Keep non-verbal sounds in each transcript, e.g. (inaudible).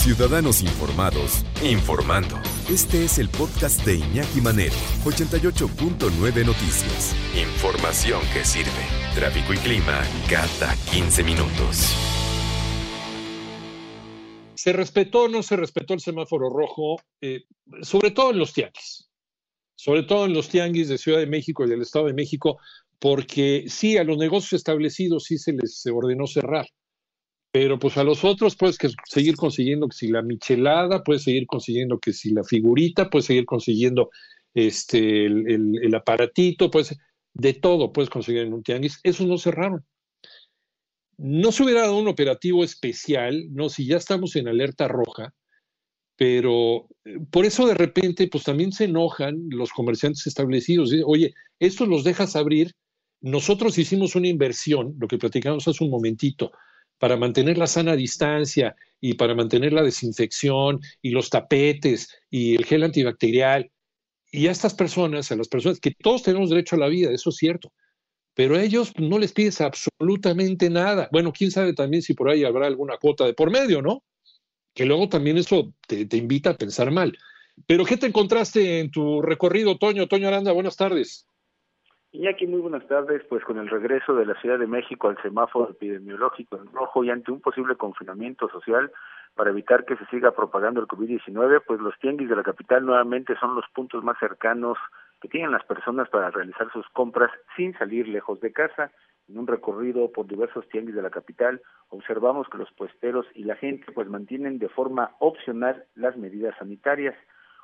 Ciudadanos Informados, informando. Este es el podcast de Iñaki Manero, 88.9 Noticias. Información que sirve. Tráfico y clima cada 15 minutos. ¿Se respetó o no se respetó el semáforo rojo? Eh, sobre todo en los tianguis. Sobre todo en los tianguis de Ciudad de México y del Estado de México, porque sí, a los negocios establecidos sí se les ordenó cerrar pero pues a los otros puedes que seguir consiguiendo que si la michelada, puedes seguir consiguiendo que si la figurita, puedes seguir consiguiendo este el, aparatito, pues de todo puedes conseguir en un tianguis. Eso no cerraron. No se hubiera dado un operativo especial, no, si ya estamos en alerta roja, pero eh, por eso de repente, pues también se enojan los comerciantes establecidos. Oye, estos los dejas abrir. Nosotros hicimos una inversión, lo que platicamos hace un momentito, para mantener la sana distancia y para mantener la desinfección y los tapetes y el gel antibacterial. Y a estas personas, a las personas que todos tenemos derecho a la vida, eso es cierto, pero a ellos no les pides absolutamente nada. Bueno, quién sabe también si por ahí habrá alguna cuota de por medio, ¿no? Que luego también eso te, te invita a pensar mal. Pero ¿qué te encontraste en tu recorrido, Toño? Toño Aranda, buenas tardes. Iñaki, muy buenas tardes. Pues con el regreso de la Ciudad de México al semáforo epidemiológico en rojo y ante un posible confinamiento social para evitar que se siga propagando el COVID-19, pues los tianguis de la capital nuevamente son los puntos más cercanos que tienen las personas para realizar sus compras sin salir lejos de casa. En un recorrido por diversos tianguis de la capital, observamos que los puesteros y la gente pues mantienen de forma opcional las medidas sanitarias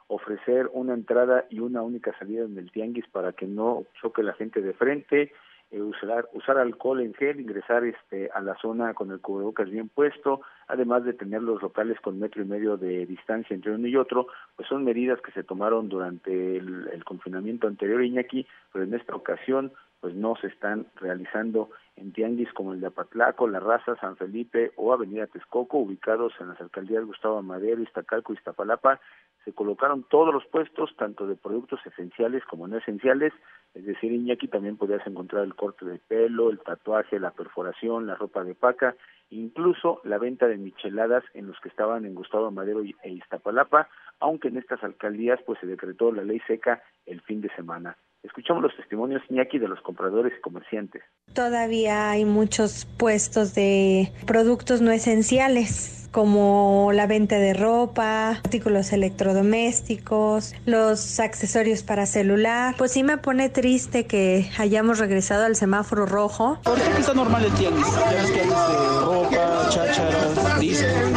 ofrecer una entrada y una única salida en el tianguis para que no choque la gente de frente, eh, usar, usar alcohol en gel, ingresar este, a la zona con el cubrebocas bien puesto, además de tener los locales con metro y medio de distancia entre uno y otro, pues son medidas que se tomaron durante el, el confinamiento anterior, Iñaki, pero en esta ocasión pues no se están realizando en tianguis como el de Apatlaco, La Raza, San Felipe o Avenida Texcoco, ubicados en las alcaldías Gustavo Madero, Iztacalco y Iztapalapa, se colocaron todos los puestos, tanto de productos esenciales como no esenciales, es decir, Iñaki también podías encontrar el corte de pelo, el tatuaje, la perforación, la ropa de paca, incluso la venta de micheladas en los que estaban en Gustavo Madero e Iztapalapa, aunque en estas alcaldías pues se decretó la ley seca el fin de semana. Escuchamos los testimonios, Iñaki, de los compradores y comerciantes. Todavía hay muchos puestos de productos no esenciales, como la venta de ropa, artículos electrodomésticos, los accesorios para celular. Pues sí me pone triste que hayamos regresado al semáforo rojo. Ahorita está normal el tianguis. Ya ves que hay de ropa, chácharas, dicen,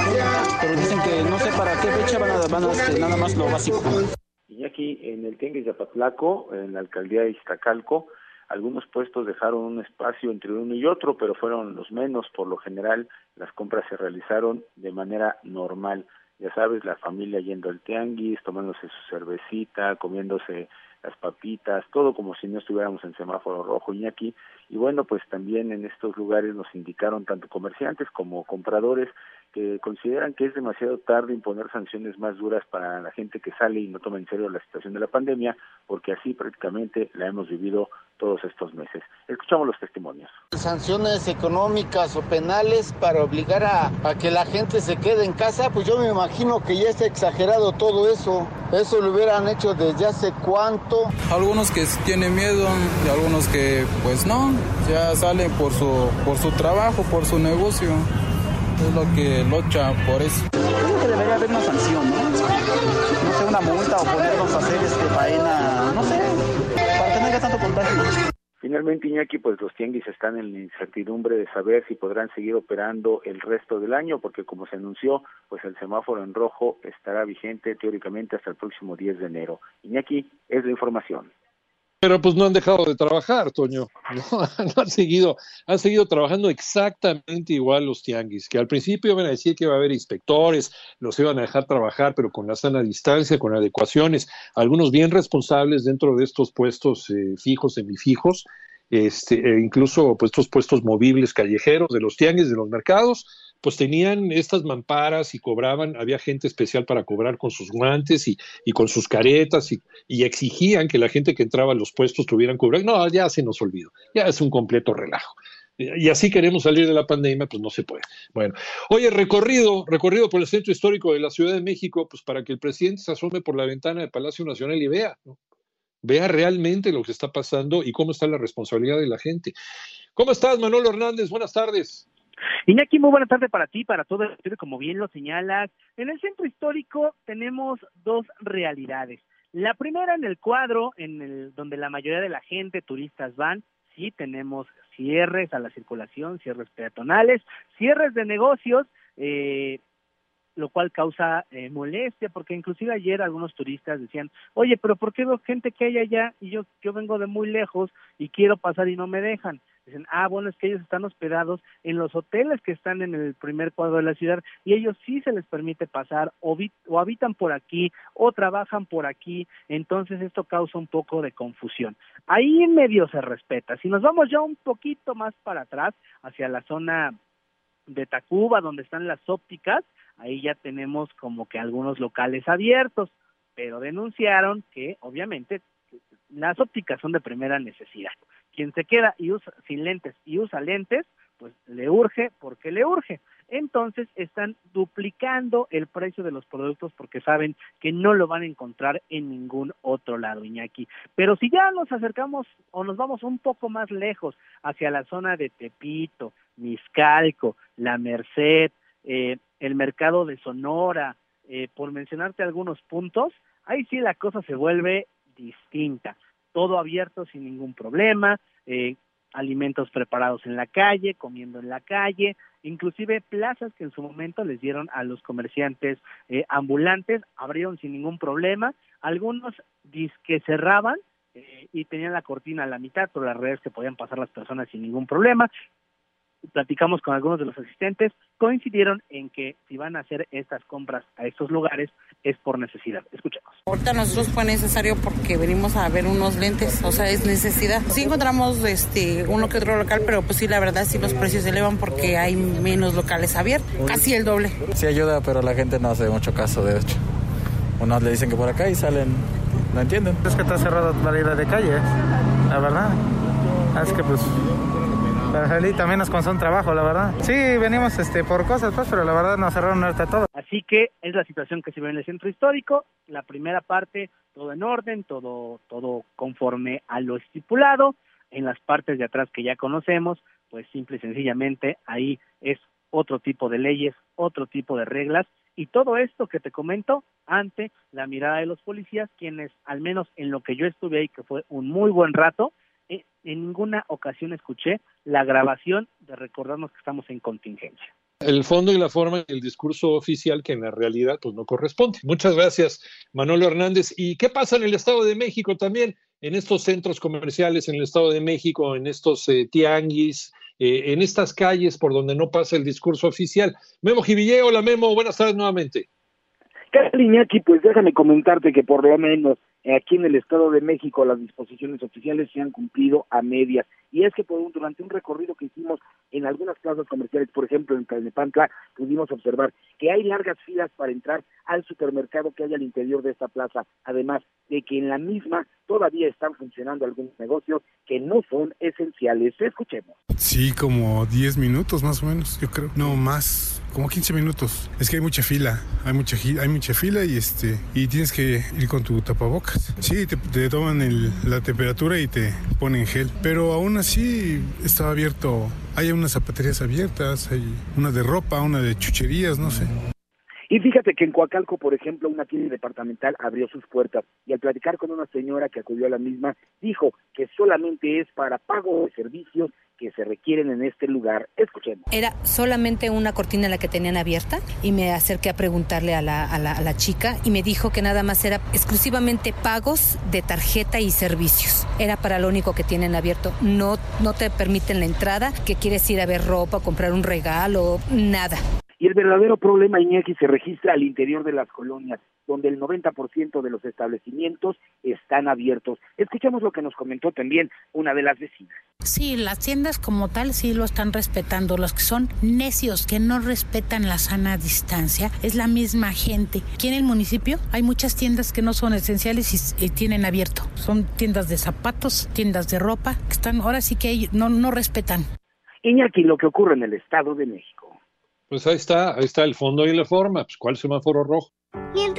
pero dicen que no sé para qué fecha van a, van a hacer nada más lo básico. Aquí en el Tianguis de Apatlaco, en la alcaldía de Iztacalco, algunos puestos dejaron un espacio entre uno y otro, pero fueron los menos. Por lo general, las compras se realizaron de manera normal. Ya sabes, la familia yendo al tianguis, tomándose su cervecita, comiéndose las papitas, todo como si no estuviéramos en semáforo rojo, Iñaki. Y bueno, pues también en estos lugares nos indicaron tanto comerciantes como compradores que consideran que es demasiado tarde imponer sanciones más duras para la gente que sale y no toma en serio la situación de la pandemia, porque así prácticamente la hemos vivido todos estos meses. Escuchamos los testimonios. Sanciones económicas o penales para obligar a, a, que la gente se quede en casa, pues yo me imagino que ya está exagerado todo eso. Eso lo hubieran hecho desde hace cuánto. Algunos que tienen miedo y algunos que pues no, ya salen por su, por su trabajo, por su negocio es lo que lucha por eso. Creo que debería haber una sanción, ¿no? No sé, una multa o ponernos a hacer este faena, no sé, para que no haya tanto contagio. Finalmente, Iñaki, pues los tianguis están en la incertidumbre de saber si podrán seguir operando el resto del año, porque como se anunció, pues el semáforo en rojo estará vigente teóricamente hasta el próximo 10 de enero. Iñaki, es la información. Pero pues no han dejado de trabajar, Toño. (laughs) No, han, seguido, han seguido trabajando exactamente igual los tianguis, que al principio iban a decir que iba a haber inspectores, los iban a dejar trabajar, pero con la sana distancia, con adecuaciones, algunos bien responsables dentro de estos puestos eh, fijos, semifijos, este, e incluso pues, estos puestos movibles callejeros de los tianguis, de los mercados, pues tenían estas mamparas y cobraban, había gente especial para cobrar con sus guantes y, y con sus caretas y, y, exigían que la gente que entraba a los puestos tuvieran cubrir. No, ya se nos olvidó, ya es un completo relajo. y así queremos salir de la pandemia, pues no se puede. Bueno, oye, recorrido, recorrido por el centro histórico de la Ciudad de México, pues para que el presidente se asome por la ventana del Palacio Nacional y vea, vea realmente lo que está pasando y cómo está la responsabilidad de la gente. ¿Cómo estás, Manolo Hernández? Buenas tardes. Iñaki, muy buena tarde para ti, para todo el como bien lo señalas. En el centro histórico tenemos dos realidades. La primera en el cuadro, en el donde la mayoría de la gente, turistas van, sí tenemos cierres a la circulación, cierres peatonales, cierres de negocios, eh, lo cual causa eh, molestia, porque inclusive ayer algunos turistas decían, oye, pero ¿por qué veo gente que hay allá y yo, yo vengo de muy lejos y quiero pasar y no me dejan? Dicen, ah, bueno, es que ellos están hospedados en los hoteles que están en el primer cuadro de la ciudad y ellos sí se les permite pasar o, o habitan por aquí o trabajan por aquí, entonces esto causa un poco de confusión. Ahí en medio se respeta. Si nos vamos ya un poquito más para atrás, hacia la zona de Tacuba, donde están las ópticas, ahí ya tenemos como que algunos locales abiertos, pero denunciaron que obviamente las ópticas son de primera necesidad quien se queda y usa sin lentes y usa lentes, pues le urge porque le urge. Entonces están duplicando el precio de los productos porque saben que no lo van a encontrar en ningún otro lado, Iñaki. Pero si ya nos acercamos o nos vamos un poco más lejos hacia la zona de Tepito, Miscalco, La Merced, eh, el mercado de Sonora, eh, por mencionarte algunos puntos, ahí sí la cosa se vuelve distinta todo abierto sin ningún problema, eh, alimentos preparados en la calle, comiendo en la calle, inclusive plazas que en su momento les dieron a los comerciantes eh, ambulantes, abrieron sin ningún problema, algunos que cerraban eh, y tenían la cortina a la mitad, por las redes que podían pasar las personas sin ningún problema, platicamos con algunos de los asistentes, coincidieron en que si van a hacer estas compras a estos lugares es por necesidad. Escuchemos. Ahorita nosotros fue necesario porque venimos a ver unos lentes, o sea, es necesidad. Sí encontramos este uno que otro local, pero pues sí, la verdad sí los precios se elevan porque hay menos locales abiertos, casi el doble. Sí ayuda, pero la gente no hace mucho caso, de hecho. Unos le dicen que por acá y salen, no entienden. Es que está cerrada la vida de calle, la verdad. Es que pues también nos un trabajo, la verdad. Sí, venimos este, por cosas, pues, pero la verdad nos cerraron hasta todo. Así que es la situación que se ve en el centro histórico. La primera parte, todo en orden, todo, todo conforme a lo estipulado. En las partes de atrás que ya conocemos, pues simple y sencillamente ahí es otro tipo de leyes, otro tipo de reglas y todo esto que te comento ante la mirada de los policías, quienes al menos en lo que yo estuve ahí, que fue un muy buen rato, en ninguna ocasión escuché la grabación de recordarnos que estamos en contingencia. El fondo y la forma el discurso oficial que en la realidad pues no corresponde. Muchas gracias, Manolo Hernández. ¿Y qué pasa en el Estado de México también? En estos centros comerciales en el Estado de México, en estos eh, tianguis, eh, en estas calles por donde no pasa el discurso oficial. Memo Jiville, hola Memo, buenas tardes nuevamente. Iñaki, pues déjame comentarte que por lo menos aquí en el Estado de México las disposiciones oficiales se han cumplido a medias. Y es que por un, durante un recorrido que hicimos en algunas plazas comerciales, por ejemplo en Cainepantla, pudimos observar que hay largas filas para entrar al supermercado que hay al interior de esta plaza, además de que en la misma todavía están funcionando algunos negocios que no son esenciales. Escuchemos. Sí, como 10 minutos más o menos, yo creo. No, más, como 15 minutos. Es que hay mucha fila, hay mucha, hay mucha fila y este y tienes que ir con tu tapabocas. Sí, te, toman la temperatura y te ponen gel, pero aún así está abierto. Hay unas zapaterías abiertas, hay una de ropa, una de chucherías, no sé. Y fíjate que en Coacalco, por ejemplo, una tienda departamental abrió sus puertas y al platicar con una señora que acudió a la misma, dijo que solamente es para pago de servicios que se requieren en este lugar. Escuchemos. Era solamente una cortina la que tenían abierta y me acerqué a preguntarle a la, a la, a la chica y me dijo que nada más era exclusivamente pagos de tarjeta y servicios. Era para lo único que tienen abierto. No, no te permiten la entrada, que quieres ir a ver ropa, comprar un regalo, nada. Y el verdadero problema, Iñaki, se registra al interior de las colonias, donde el 90% de los establecimientos están abiertos. Escuchemos lo que nos comentó también una de las vecinas. Sí, las tiendas como tal sí lo están respetando. Los que son necios, que no respetan la sana distancia, es la misma gente. Aquí en el municipio hay muchas tiendas que no son esenciales y, tienen abierto. Son tiendas de zapatos, tiendas de ropa, que están ahora sí que no, no respetan. Iñaki, lo que ocurre en el Estado de México. Pues ahí está, ahí está el fondo y la forma. Pues, ¿Cuál semáforo rojo? Mientras